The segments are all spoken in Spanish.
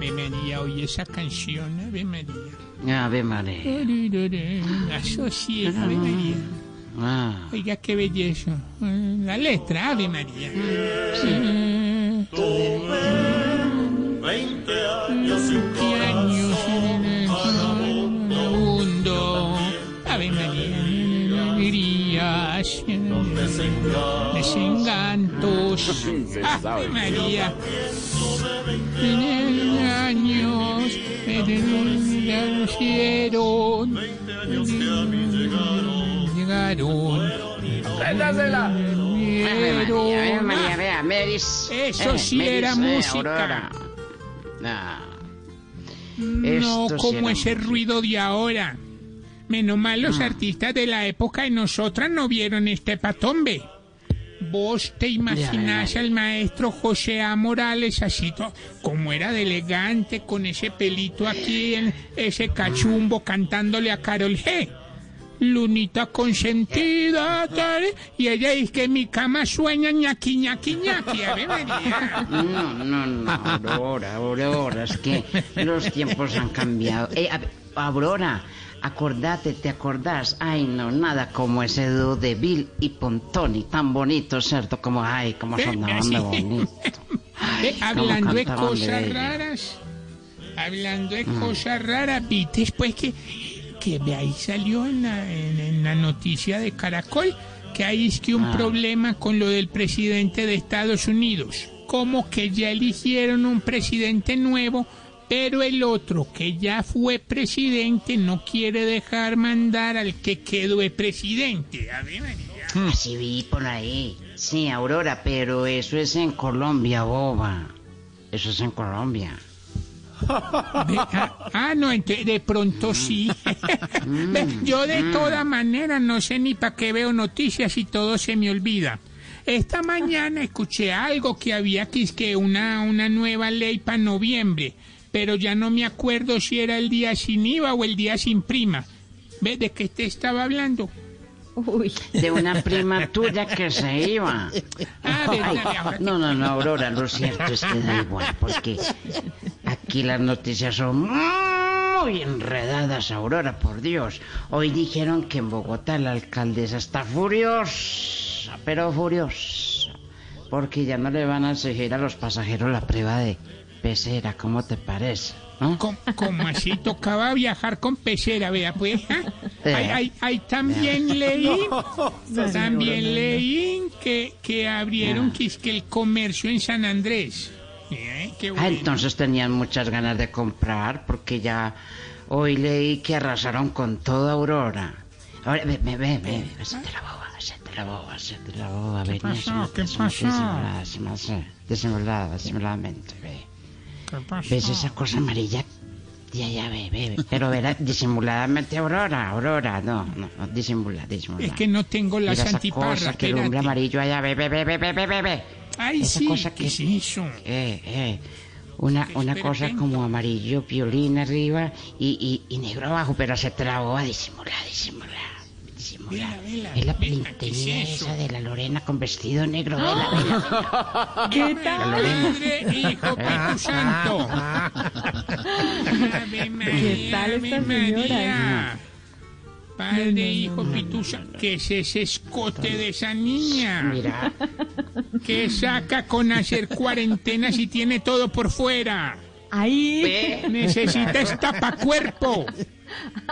Ave María, oye esa canción, Ave María. Ave María. Asocié, Ave María. Ah, Oiga, qué belleza. La letra, Ave María. Mm. Desencantos. Ave María. En años me conocieron. Llegaron. Ave María, María, vea, Meris. Eso Eh, sí Meris, era eh, música. No sí como ese ruido de ahora. Menos mal Ah. los artistas de la época de nosotras no vieron este patombe. Vos te imaginás al maestro José A. Morales así, como era de elegante, con ese pelito aquí, en ese cachumbo, cantándole a Carol G. Lunita consentida, tal, y ella dice que en mi cama sueña ñaqui, ñaqui, ñaqui. A ver, María. no, no, no, Aurora, Aurora, es que los tiempos han cambiado. Eh, Aurora, acordate, ¿te acordás? Ay, no, nada como ese dúo de Bill y Pontoni, tan bonito, ¿cierto? Como, ay, como sonaban de bonito. Eh, hablando de cosas raras, hablando de Mm. cosas raras, viste después que, que de ahí salió en la, en, en la noticia de Caracol que hay es que un Ah. problema con lo del presidente de Estados Unidos. Como que ya eligieron un presidente nuevo, pero el otro que ya fue presidente no quiere dejar mandar al que quedó de presidente. A ver, María. Así vi por ahí. Sí, Aurora, pero eso es en Colombia, boba. Eso es en Colombia. De- ah, ah, no, ente- de pronto sí. Ve, Yo de toda manera no sé ni para qué veo noticias y todo se me olvida. Esta mañana escuché algo que había que es que una, una nueva ley para noviembre, pero ya no me acuerdo si era el día sin IVA o el día sin prima. ¿Ve de qué te estaba hablando? De una prima tuya que se iba. Ah, Ay, no, no, no, Aurora, lo cierto es que da igual, porque aquí las noticias son muy enredadas, Aurora, por Dios. Hoy dijeron que en Bogotá la alcaldesa está furiosa, pero furiosa, porque ya no le van a exigir a los pasajeros la prueba de pecera, ¿cómo te parece? ¿no? Com- Como así tocaba viajar con pecera, vea pues. ¿ah? Eh. Ay, ay, ay, también leí, también leí que, que abrieron que, es que el comercio en San Andrés. Eh, qué Ah, bueno. entonces tenían muchas ganas de comprar porque ya hoy leí que arrasaron con toda Aurora. Ahora, ve, ve, ve, ve, hacete la boba, hacete la boba, hacete la boba, ven, pasó? ¿Qué pasó? Disimulada, disimulada, disimuladamente, ve. ¿Ves esa cosa amarilla? Ya, ya, ve, ve. Pero verá, disimuladamente Aurora, Aurora, no, no, no disimula, disimula. Es que no tengo la santiparra. Esa cosa que lumbre amarillo allá, ve, ve, ve, ve, ve, ve, ve. Ay, sí, eh, eh. cosa que, ¿qué una, una cosa como amarillo, violín arriba y, y, y negro abajo, pero se trabó a disimular, disimular disimular. Vela, vela, es la esa de la Lorena con vestido negro, vela, vela. ¿Qué tal? Padre, Hijo, Espíritu Santo. ¿Qué tal esta señora? Padre, Hijo, Espíritu Santo. ¿Qué es ese escote de esa niña? Mira, que saca con hacer cuarentenas y tiene todo por fuera. Ahí. ve. Necesita estapacuerpo.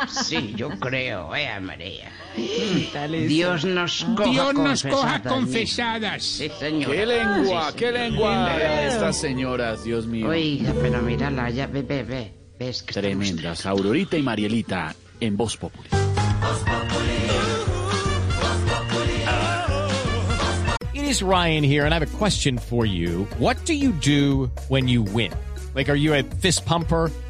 Sí, yo creo, eh, María. Dios nos coja Dios nos coja confesadas. Sí, señor. ¡Qué lengua! Sí, ¡Qué lengua! Estas señoras, Dios mío. Oiga, pero mírala, ya, ve, ve, ve. Ves que Tremendas. Aurorita y Marielita en Voz Popular. It is Ryan here, and I have a question for you. What do you do when you win? Like, are you a fist pumper?